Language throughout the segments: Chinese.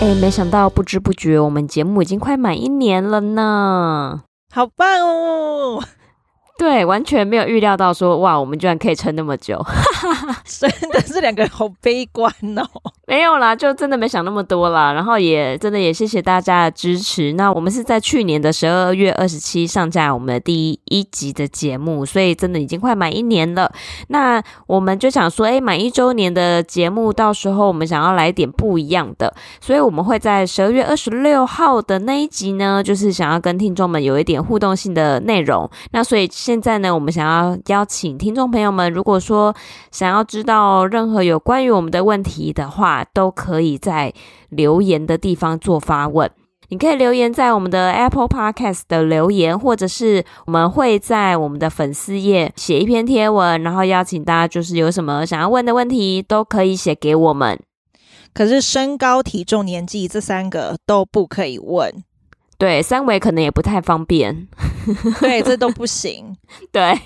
哎，没想到不知不觉，我们节目已经快满一年了呢，好棒哦！对，完全没有预料到说，哇，我们居然可以撑那么久，真的是两个人好悲观哦。没有啦，就真的没想那么多啦。然后也真的也谢谢大家的支持。那我们是在去年的十二月二十七上架我们的第一集的节目，所以真的已经快满一年了。那我们就想说，哎，满一周年的节目，到时候我们想要来点不一样的，所以我们会在十二月二十六号的那一集呢，就是想要跟听众们有一点互动性的内容。那所以现在呢，我们想要邀请听众朋友们，如果说想要知道任何有关于我们的问题的话，都可以在留言的地方做发问。你可以留言在我们的 Apple Podcast 的留言，或者是我们会在我们的粉丝页写一篇贴文，然后邀请大家，就是有什么想要问的问题，都可以写给我们。可是身高、体重、年纪这三个都不可以问。对，三维可能也不太方便。对，这都不行。对。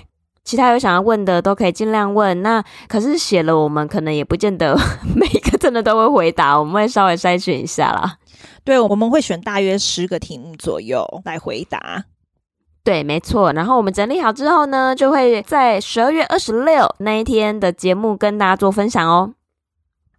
其他有想要问的都可以尽量问，那可是写了我们可能也不见得 每个真的都会回答，我们会稍微筛选一下啦。对，我们会选大约十个题目左右来回答。对，没错。然后我们整理好之后呢，就会在十二月二十六那一天的节目跟大家做分享哦。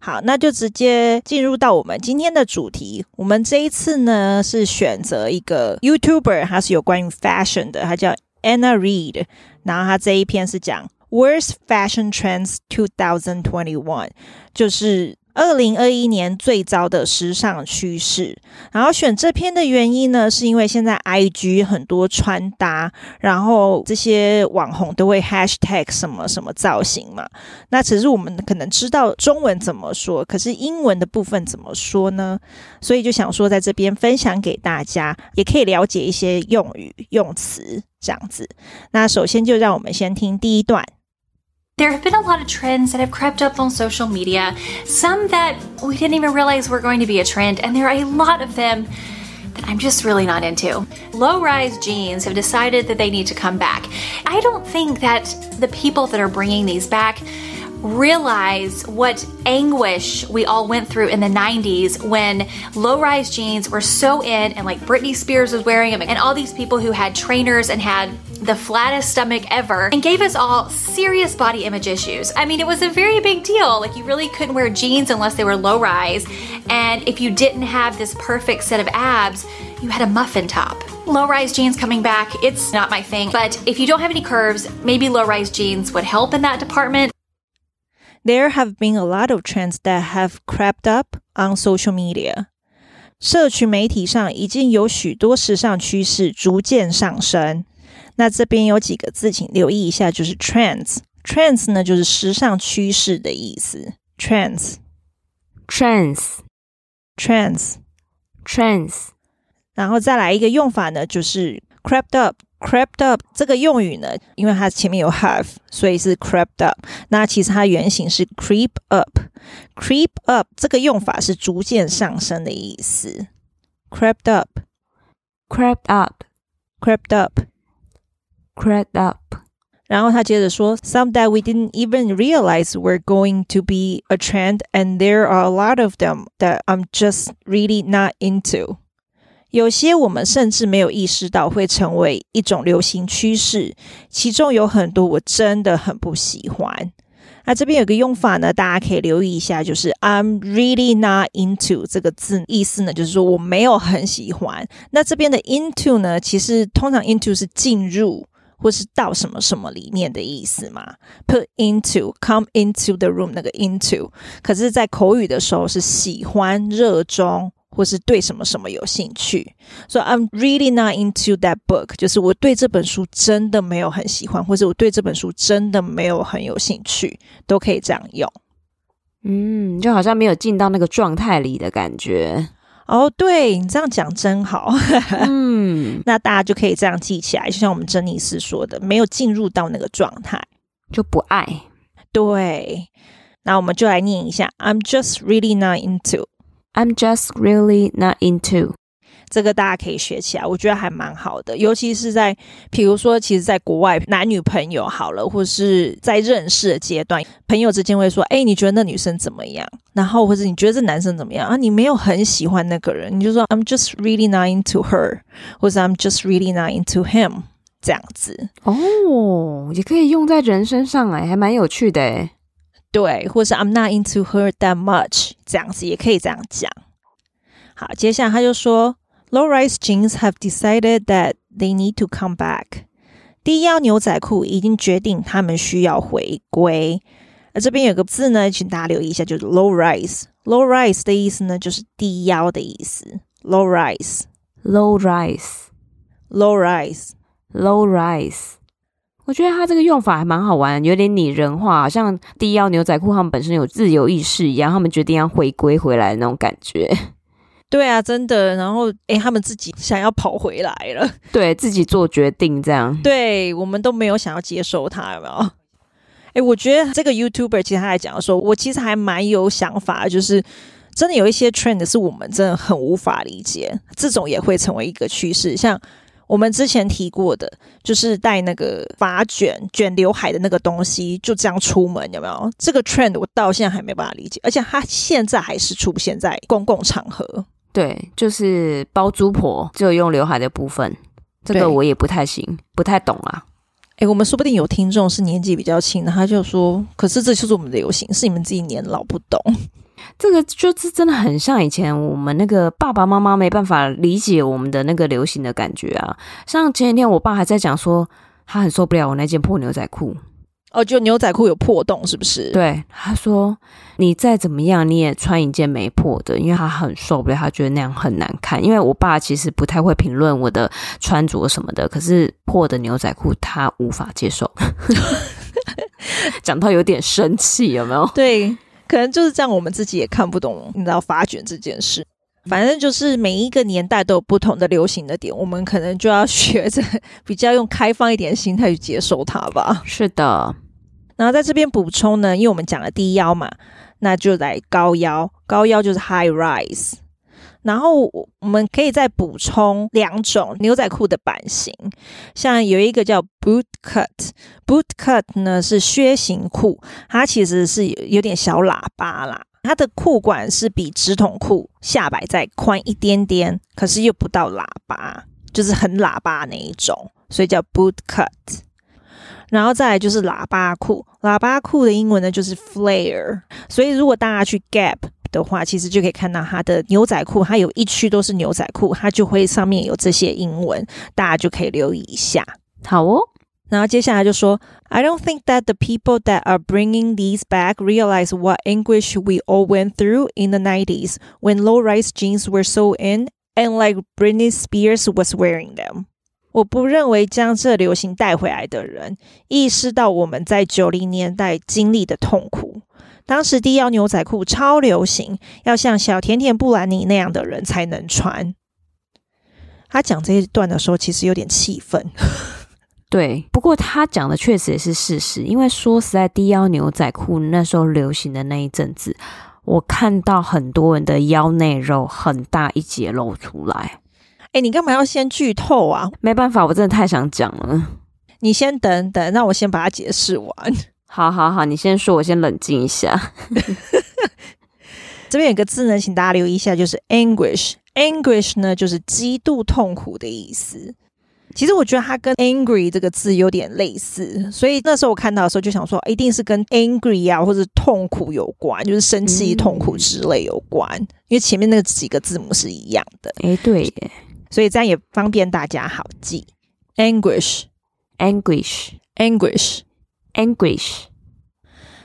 好，那就直接进入到我们今天的主题。我们这一次呢是选择一个 YouTuber，它是有关于 fashion 的，它叫 Anna Reed。然后它这一篇是讲 Worst Fashion Trends 2021，就是二零二一年最糟的时尚趋势。然后选这篇的原因呢，是因为现在 IG 很多穿搭，然后这些网红都会 Hashtag 什么什么造型嘛。那其实我们可能知道中文怎么说，可是英文的部分怎么说呢？所以就想说在这边分享给大家，也可以了解一些用语用词。这样子，那首先就让我们先听第一段。There have been a lot of trends that have crept up on social media, some that we didn't even realize were going to be a trend, and there are a lot of them that I'm just really not into. Low rise jeans have decided that they need to come back. I don't think that the people that are bringing these back realize what anguish we all went through in the 90s when low rise jeans were so in and like Britney Spears was wearing them and all these people who had trainers and had the flattest stomach ever and gave us all serious body image issues. I mean, it was a very big deal. Like, you really couldn't wear jeans unless they were low rise. And if you didn't have this perfect set of abs, you had a muffin top. Low rise jeans coming back, it's not my thing. But if you don't have any curves, maybe low rise jeans would help in that department There have been a lot of trends that have crept up on social media. 社群媒体上已经有许多时尚趋势逐渐上升。那这边有几个字，请留意一下，就是 trends。trends 呢，就是时尚趋势的意思。trends，trends，trends，trends。然后再来一个用法呢，就是 crept up。crept up 这个用语呢，因为它前面有 have，所以是 crept up。那其实它原型是 creep up。creep up 这个用法是逐渐上升的意思。crept up，crept up，crept up，crept up。然后他接着说，some that we didn't even realize were going to be a trend, and there are a lot of them that I'm just really not into。 有些我们甚至没有意识到会成为一种流行趋势，其中有很多我真的很不喜欢。那这边有个用法呢，大家可以留意一下，就是 I'm really not into 这个字，意思呢就是说我没有很喜欢。那这边的 into 呢，其实通常 into 是进入或是到什么什么里面的意思嘛，put into come into the room 那个 into，可是在口语的时候是喜欢、热衷。或是对什么什么有兴趣，so I'm really not into that book，就是我对这本书真的没有很喜欢，或者我对这本书真的没有很有兴趣，都可以这样用。嗯，就好像没有进到那个状态里的感觉。哦，对，你这样讲真好。嗯，那大家就可以这样记起来，就像我们珍妮斯说的，没有进入到那个状态就不爱。对，那我们就来念一下：I'm just really not into。I'm just really not into。这个大家可以学起来，我觉得还蛮好的。尤其是在，比如说，其实，在国外男女朋友好了，或者是在认识的阶段，朋友之间会说：“哎，你觉得那女生怎么样？”然后或者你觉得这男生怎么样啊？你没有很喜欢那个人，你就说：“I'm just really not into her”，或者 “I'm just really not into him”，这样子。哦，也可以用在人身上哎，还蛮有趣的哎。对，或者是 “I'm not into her that much”，这样子也可以这样讲。好，接下来他就说。Low-rise jeans have decided that they need to come back。低腰牛仔裤已经决定他们需要回归。而这边有个字呢，请大家留意一下，就是 low-rise。low-rise 的意思呢，就是低腰的意思。low-rise，low-rise，low-rise。我觉得他这个用法还蛮好玩，有点拟人化，好像低腰牛仔裤他们本身有自由意识一样，他们决定要回归回来的那种感觉。对啊，真的。然后，诶，他们自己想要跑回来了，对自己做决定，这样。对，我们都没有想要接受他，有没有？诶，我觉得这个 YouTuber 其实他还讲的时候，我其实还蛮有想法，就是真的有一些 trend 是我们真的很无法理解，这种也会成为一个趋势。像我们之前提过的，就是带那个发卷卷刘海的那个东西，就这样出门，有没有？这个 trend 我到现在还没办法理解，而且它现在还是出现在公共场合。对，就是包租婆，只有用刘海的部分，这个我也不太行，不太懂啊。诶，我们说不定有听众是年纪比较轻的，他就说：“可是这就是我们的流行，是你们自己年老不懂。”这个就是真的很像以前我们那个爸爸妈妈没办法理解我们的那个流行的感觉啊。像前几天我爸还在讲说，他很受不了我那件破牛仔裤。哦，就牛仔裤有破洞，是不是？对，他说你再怎么样，你也穿一件没破的，因为他很受不了，他觉得那样很难看。因为我爸其实不太会评论我的穿着什么的，可是破的牛仔裤他无法接受，讲到有点生气，有没有？对，可能就是这样，我们自己也看不懂，你知道发卷这件事。反正就是每一个年代都有不同的流行的点，我们可能就要学着比较用开放一点的心态去接受它吧。是的。然后在这边补充呢，因为我们讲了低腰嘛，那就来高腰。高腰就是 high rise。然后我们可以再补充两种牛仔裤的版型，像有一个叫 boot cut。boot cut 呢是靴型裤，它其实是有点小喇叭啦。它的裤管是比直筒裤下摆再宽一点点，可是又不到喇叭，就是很喇叭那一种，所以叫 boot cut。然后再来就是喇叭裤，喇叭裤的英文呢就是 flare。所以如果大家去 Gap 的话，其实就可以看到它的牛仔裤，它有一区都是牛仔裤，它就会上面有这些英文，大家就可以留意一下。好哦，然后接下来就说，I don't think that the people that are bringing these back realize what anguish we all went through in the 90s when low-rise jeans were so in and like Britney Spears was wearing them. 我不认为将这流行带回来的人意识到我们在九零年代经历的痛苦。 当时低腰牛仔裤超流行，要像小甜甜布兰妮那样的人才能穿。他讲这一段的时候，其实有点气愤。对，不过他讲的确实也是事实，因为说实在，低腰牛仔裤那时候流行的那一阵子，我看到很多人的腰内肉很大一截露出来。哎，你干嘛要先剧透啊？没办法，我真的太想讲了。你先等等，那我先把它解释完。好好好，你先说，我先冷静一下。这边有个字呢，请大家留意一下，就是 anguish。anguish 呢，就是极度痛苦的意思。其实我觉得它跟 angry 这个字有点类似，所以那时候我看到的时候就想说，一定是跟 angry 啊，或者痛苦有关，就是生气、痛苦之类有关。嗯、因为前面那几个字母是一样的。哎，对耶。所以这样也方便大家好记 Anguish。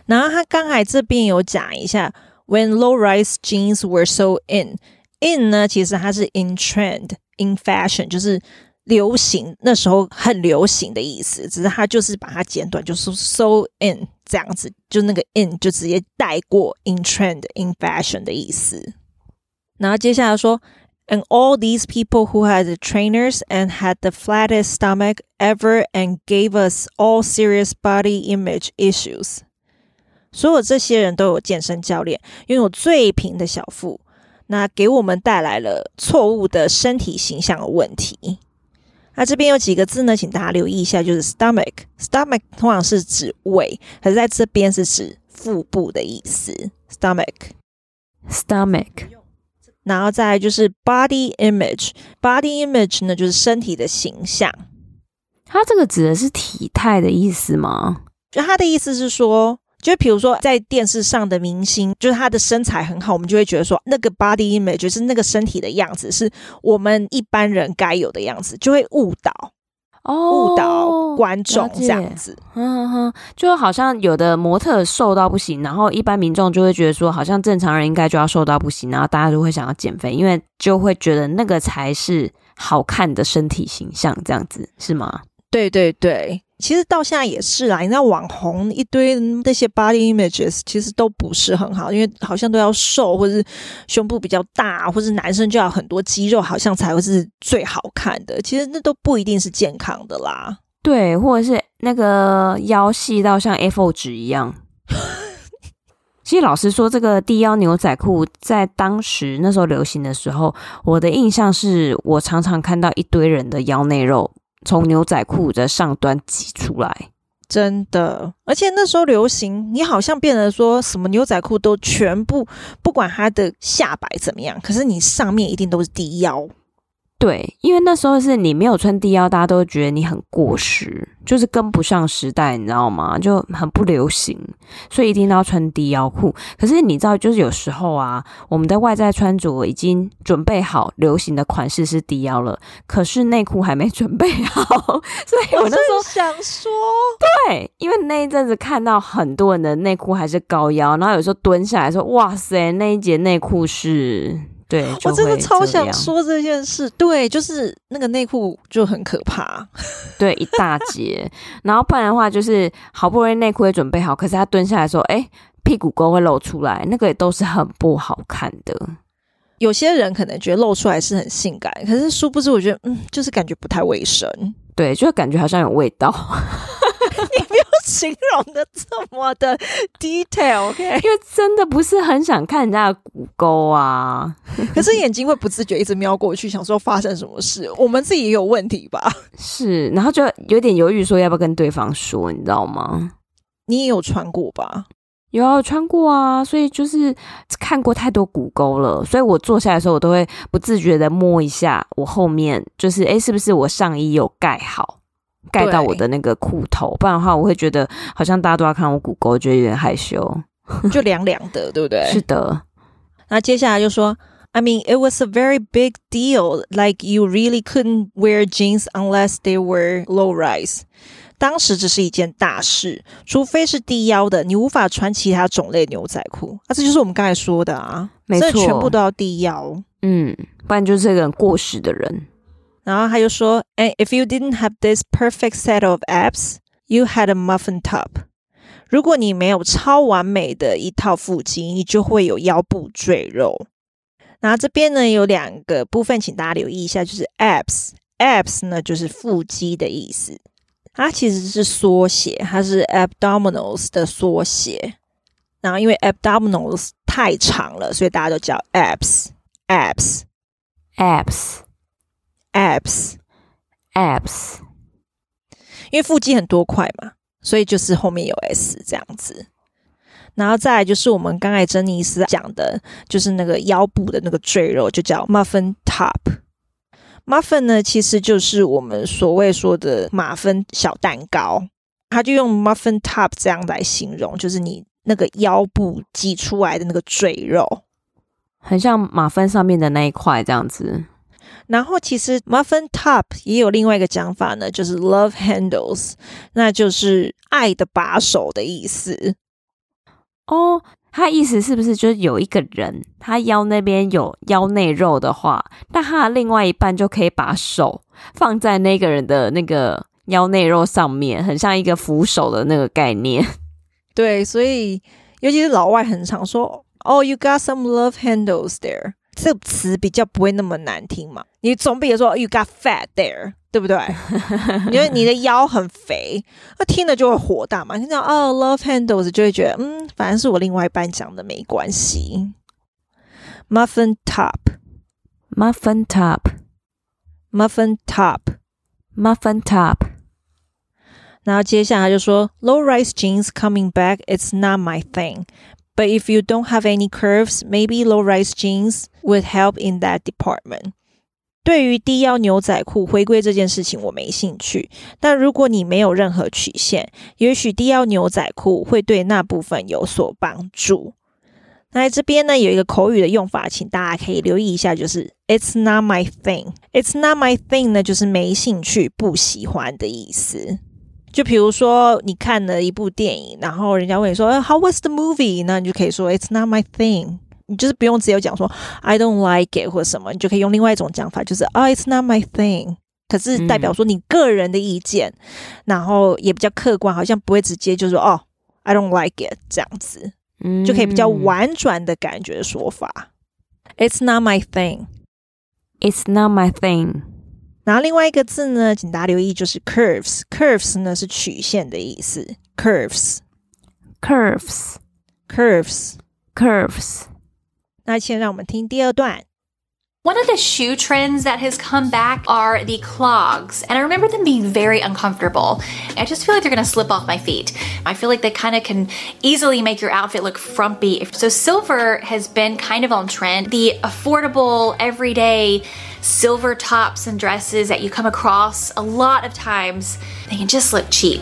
然后他刚才这边有讲一下，when low-rise jeans were so in，in 呢其实它是 in trend，in fashion，就是流行，那时候很流行的意思。只是他就是把它简短，就是 so in 这样子，就那个 in 就直接带过 in trend in fashion 的意思。然后接下来说 ，and all these people who had the trainers and had the flattest stomach ever and gave us all serious body image issues。所有这些人都有健身教练，拥有最平的小腹，那给我们带来了错误的身体形象的问题。那这边有几个字呢，请大家留意一下，就是 stomach。stomach 通常是指胃，可是在这边是指腹部的意思。stomach，stomach。 然后再来就是 body image。body image 呢，就是身体的形象。它这个指的是体态的意思吗？就他的意思是说。就比如说，在电视上的明星，就是他的身材很好，我们就会觉得说，那个 body image 就是那个身体的样子，是我们一般人该有的样子，就会误导哦，误导观众这样子。嗯哼，就好像有的模特瘦到不行，然后一般民众就会觉得说，好像正常人应该就要瘦到不行，然后大家就会想要减肥，因为就会觉得那个才是好看的身体形象，这样子是吗？对对对。其实到现在也是啊，你知道网红一堆那些 body images，其实都不是很好，因为好像都要瘦，或是胸部比较大，或是男生就要很多肌肉，好像才会是最好看的。其实那都不一定是健康的啦。对，或者是那个腰细到像 A4 纸一样。其实老实说，这个低腰牛仔裤在当时那时候流行的时候，我的印象是我常常看到一堆人的腰内肉。从牛仔裤的上端挤出来，真的，而且那时候流行，你好像变得说什么牛仔裤都全部，不管它的下摆怎么样，可是你上面一定都是低腰。对，因为那时候是你没有穿低腰，大家都觉得你很过时，就是跟不上时代，你知道吗？就很不流行，所以一定要穿低腰裤。可是你知道，就是有时候啊，我们的外在穿着已经准备好流行的款式是低腰了，可是内裤还没准备好，所以我那时候想说，对，因为那一阵子看到很多人的内裤还是高腰，然后有时候蹲下来说，哇塞，那一节内裤是。对，我真的超想说这件事。对，就是那个内裤就很可怕，对，一大截。然后不然的话，就是好不容易内裤也准备好，可是他蹲下来说：“哎，屁股沟会露出来。”那个也都是很不好看的。有些人可能觉得露出来是很性感，可是殊不知，我觉得嗯，就是感觉不太卫生。对，就感觉好像有味道。形容的这么的 detail，OK？因为真的不是很想看人家的骨沟啊。可是眼睛会不自觉一直瞄过去，想说发生什么事？我们自己也有问题吧？是，然后就有点犹豫，说要不要跟对方说，你知道吗？你也有穿过吧？有啊，穿过啊，所以就是看过太多骨沟了，所以我坐下来的时候，我都会不自觉的摸一下我后面，就是诶，是不是我上衣有盖好？盖到我的那个裤头，不然的话，我会觉得好像大家都要看我骨沟，觉得有点害羞，就凉凉的，对不对？是的。那接下来就说，I mean, it was a very big deal. Like you really couldn't wear jeans unless they were low rise. 当时这是一件大事，除非是低腰的，你无法穿其他种类牛仔裤。啊，这就是我们刚才说的啊，没错，全部都要低腰，嗯，不然就是这个人过时的人。然后他就说：“And if you didn't have this perfect set of abs, you had a muffin top。如果你没有超完美的一套腹肌，你就会有腰部赘肉。然后这边呢有两个部分，请大家留意一下，就是 abs。abs 呢就是腹肌的意思，它其实是缩写，它是 abdominals 的缩写。然后因为 abdominals 太长了，所以大家都叫 abs。abs。abs。” abs abs，因为腹肌很多块嘛，所以就是后面有 s 这样子。然后再来就是我们刚才珍妮斯讲的，就是那个腰部的那个赘肉，就叫 muffin top。muffin 呢，其实就是我们所谓说的马芬小蛋糕，它就用 muffin top 这样来形容，就是你那个腰部挤出来的那个赘肉，很像马芬上面的那一块这样子。然后其实 muffin top 也有另外一个讲法呢，就是 love handles，那就是爱的把手的意思。哦，他意思是不是就是有一个人，他腰那边有腰内肉的话，那他的另外一半就可以把手放在那个人的那个腰内肉上面，很像一个扶手的那个概念。对，所以尤其是老外很常说，Oh, you got some love handles there，这个词比较不会那么难听嘛。你总比如说 You got fat there，对不对？因为你的腰很肥，那听了就会火大嘛。听到哦，love handles 就会觉得嗯，反正是我另外一半讲的，没关系。Muffin top，muffin top，muffin top，muffin top。然后接下来就说，low-rise jeans coming back, it's not my thing. But if you don't have any curves, maybe low-rise jeans would help in that department. 对于低腰牛仔裤回归这件事情，我没兴趣。但如果你没有任何曲线，也许低腰牛仔裤会对那部分有所帮助。那这边呢，有一个口语的用法，请大家可以留意一下，就是 "It's not my thing." "It's not my thing" 呢，就是没兴趣、不喜欢的意思。就比如说，你看了一部电影，然后人家问你说 "How was the movie?" 那你就可以说 "It's not my thing." 你就是不用直接讲说 "I don't like it" 或者什么，你就可以用另外一种讲法，就是啊 "It's not my thing." 可是代表说你个人的意见，嗯、然后也比较客观，好像不会直接就说哦 "I don't like it" 这样子，嗯，就可以比较婉转的感觉说法。"It's not my thing." "It's not my thing." 然后另外一个字呢，请大家留意，就是 curves。curves 呢是曲线的意思。curves，curves，curves，curves。那先让我们听第二段。One of the shoe trends that has come back are the clogs, and I remember them being very uncomfortable. I just feel like they're gonna slip off my feet. I feel like they kind of can easily make your outfit look frumpy. So silver has been kind of on trend. The affordable, everyday silver tops and dresses that you come across a lot of times, they can just look cheap.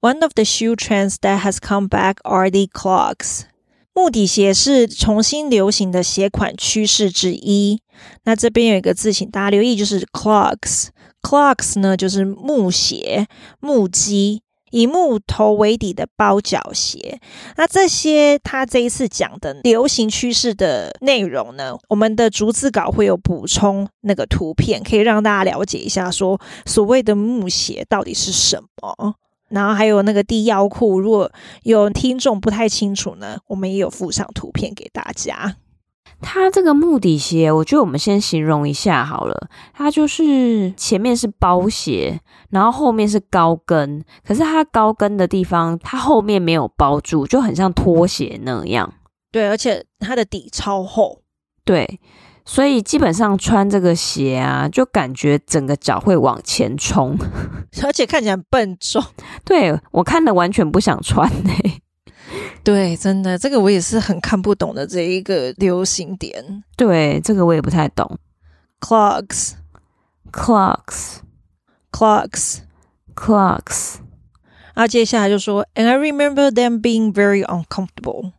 One of the shoe trends that has come back are the clogs. 木底鞋是重新流行的鞋款趋势之一。那这边有一个字，请大家留意，就是 clogs。clogs 呢，就是木鞋、木屐， 以木头为底的包脚鞋。那这些他这一次讲的流行趋势的内容呢，我们的逐字稿会有补充那个图片，可以让大家了解一下，说所谓的木鞋到底是什么。然后还有那个低腰裤，如果有听众不太清楚呢，我们也有附上图片给大家。它这个木底鞋，我觉得我们先形容一下好了。它就是前面是包鞋，然后后面是高跟，可是它高跟的地方，它后面没有包住，就很像拖鞋那样。对，而且它的底超厚。对。所以基本上穿这个鞋啊，就感觉整个脚会往前冲，而且看起来很笨重。对，我看的完全不想穿呢、欸。对，真的，这个我也是很看不懂的这一个流行点。对，这个我也不太懂。Clocks, clocks, clocks, clocks。啊，接下来就说，And I remember them being very uncomfortable。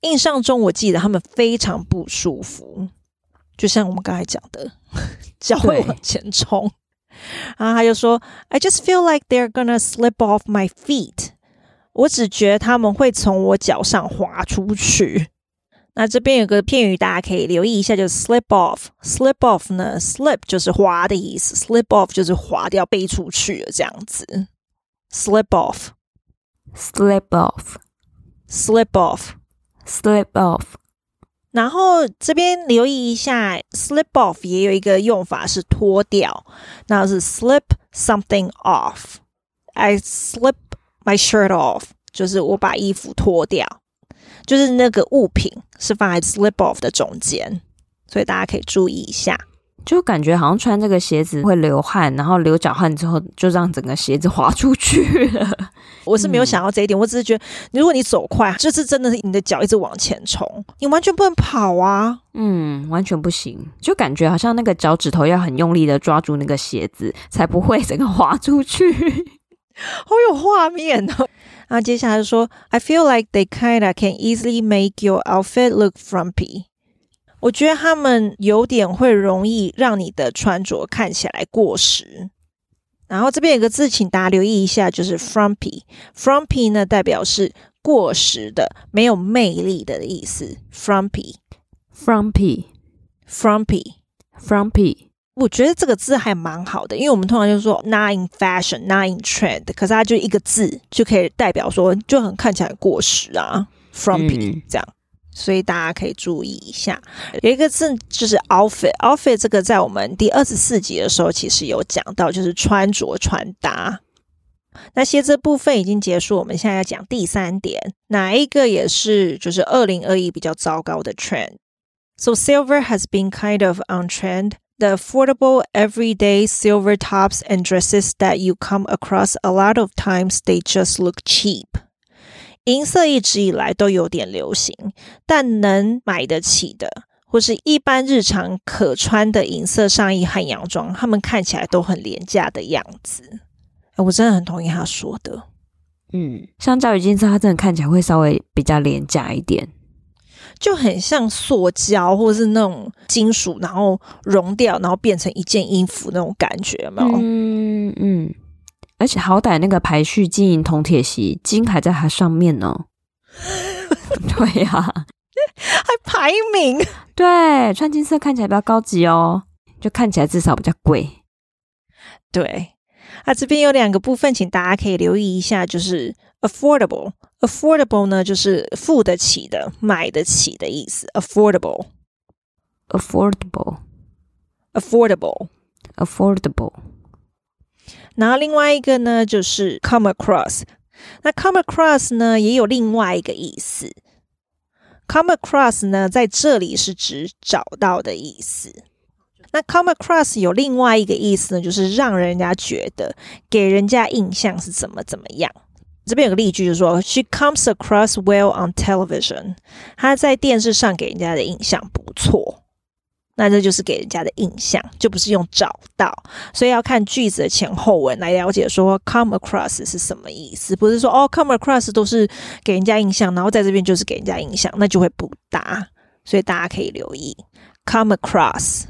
印象中，我记得他们非常不舒服。就像我们刚才讲的，脚会往前冲，然后他就说：“I just feel like they're gonna slip off my feet。”我只觉得他们会从我脚上滑出去。那这边有个片语，大家可以留意一下，就是 slip off。slip off 呢，slip 就是滑的意思，slip off 就是滑掉、背出去了这样子。slip off，slip off，slip off，slip off。然后这边留意一下，slip off 也有一个用法是脱掉，那是 slip something off。I slip my shirt off，就是我把衣服脱掉，就是那个物品是放在 slip off 的中间，所以大家可以注意一下。就感觉好像穿这个鞋子会流汗，然后流脚汗之后就让整个鞋子滑出去了。我是没有想到这一点，嗯、我只是觉得，如果你走快，就是真的是你的脚一直往前冲，你完全不能跑啊。嗯，完全不行，就感觉好像那个脚趾头要很用力的抓住那个鞋子，才不会整个滑出去。好有画面哦。然后接下来就说，I feel like they kinda can easily make your outfit look frumpy。我觉得他们有点会容易让你的穿着看起来过时。然后这边有个字，请大家留意一下，就是 frumpy。frumpy 呢，代表是过时的、没有魅力的意思。frumpy，frumpy，frumpy，frumpy。我觉得这个字还蛮好的，因为我们通常就是说 not in fashion, not in trend，可是它就一个字就可以代表说就很看起来过时啊，frumpy 这样，嗯、所以大家可以注意一下。有一个字就是 outfit，outfit 这个在我们第二十四集的时候其实有讲到，就是穿着穿搭。那鞋子部分已经结束，我们现在要讲第三点，哪一个也是就是二零二一比较糟糕的 trend。So silver has been kind of on trend. The affordable everyday silver tops and dresses that you come across a lot of times, they just look cheap. 银色一直以来都有点流行，但能买得起的或是一般日常可穿的银色上衣和洋装，他们看起来都很廉价的样子。我真的很同意他说的。嗯，相较于金色，它真的看起来会稍微比较廉价一点。 就很像塑胶或者是那种金属，然后融掉，然后变成一件衣服那种感觉，有没有？嗯嗯。而且好歹那个排序金银铜铁锡，金还在它上面呢。对呀、啊，还排名。对，穿金色看起来比较高级哦，就看起来至少比较贵。对，啊，这边有两个部分，请大家可以留意一下，就是 affordable。Affordable 呢，就是付得起的、买得起的意思。affordable。affordable。affordable。affordable。然后另外一个呢，就是 come across。那 come across 呢，也有另外一个意思。come across 呢，在这里是指找到的意思。那 come across 有另外一个意思呢，就是让人家觉得，给人家印象是怎么怎么样。这边有个例句，就是说，She comes across well on television。她在电视上给人家的印象不错，那这就是给人家的印象，就不是用找到。所以要看句子的前后文来了解说 come across 是什么意思，不是说哦 come across 都是给人家印象，然后在这边就是给人家印象，那就会不搭。所以大家可以留意 come across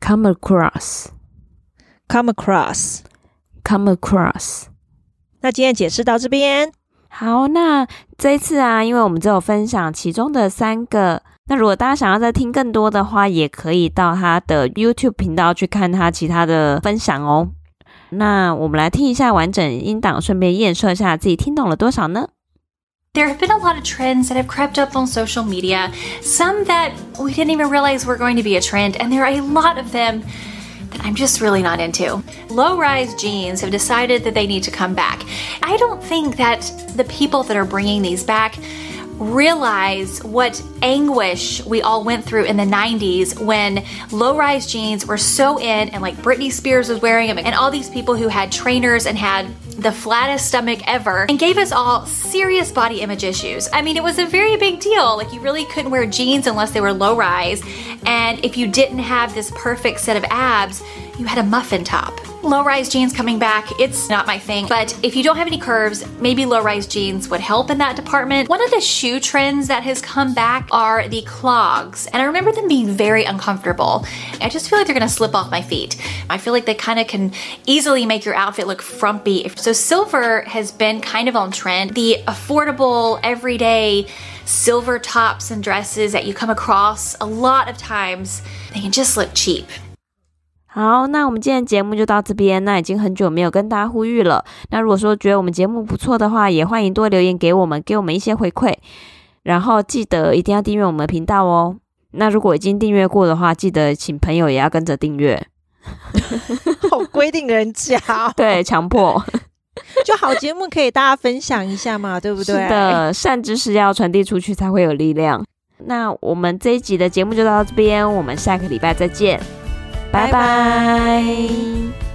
across，come across，come across，come across。那今天解释到这边，好，那这一次啊，因为我们只有分享其中的三个，那如果大家想要再听更多的话，也可以到他的 YouTube 频道去看他其他的分享哦。那我们来听一下完整音档，顺便验收一下自己听懂了多少呢？There have been a lot of trends that have crept up on social media, some that we didn't even realize were going to be a trend, and there are a lot of them. That I'm just really not into. Low rise jeans have decided that they need to come back. I don't think that the people that are bringing these back realize what anguish we all went through in the 90s when low rise jeans were so in and like Britney Spears was wearing them and all these people who had trainers and had the flattest stomach ever and gave us all serious body image issues. I mean, it was a very big deal. Like, you really couldn't wear jeans unless they were low rise. And if you didn't have this perfect set of abs, you had a muffin top. Low rise jeans coming back, it's not my thing. But if you don't have any curves, maybe low rise jeans would help in that department. One of the shoe trends that has come back are the clogs. And I remember them being very uncomfortable. I just feel like they're gonna slip off my feet. I feel like they kind of can easily make your outfit look frumpy. So silver has been kind of on trend. The affordable, everyday, silver tops and dresses that you come across a lot of times, they can just look cheap. 好，那我们今天节目就到这边。那已经很久没有跟大家呼吁了。那如果说觉得我们节目不错的话，也欢迎多留言给我们，给我们一些回馈。然后记得一定要订阅我们的频道哦。那如果已经订阅过的话，记得请朋友也要跟着订阅。好规定人家，对，强迫。就好节目可以大家分享一下嘛，对不对？是的，善知识要传递出去才会有力量。那我们这一集的节目就到这边，我们下个礼拜再见。拜拜。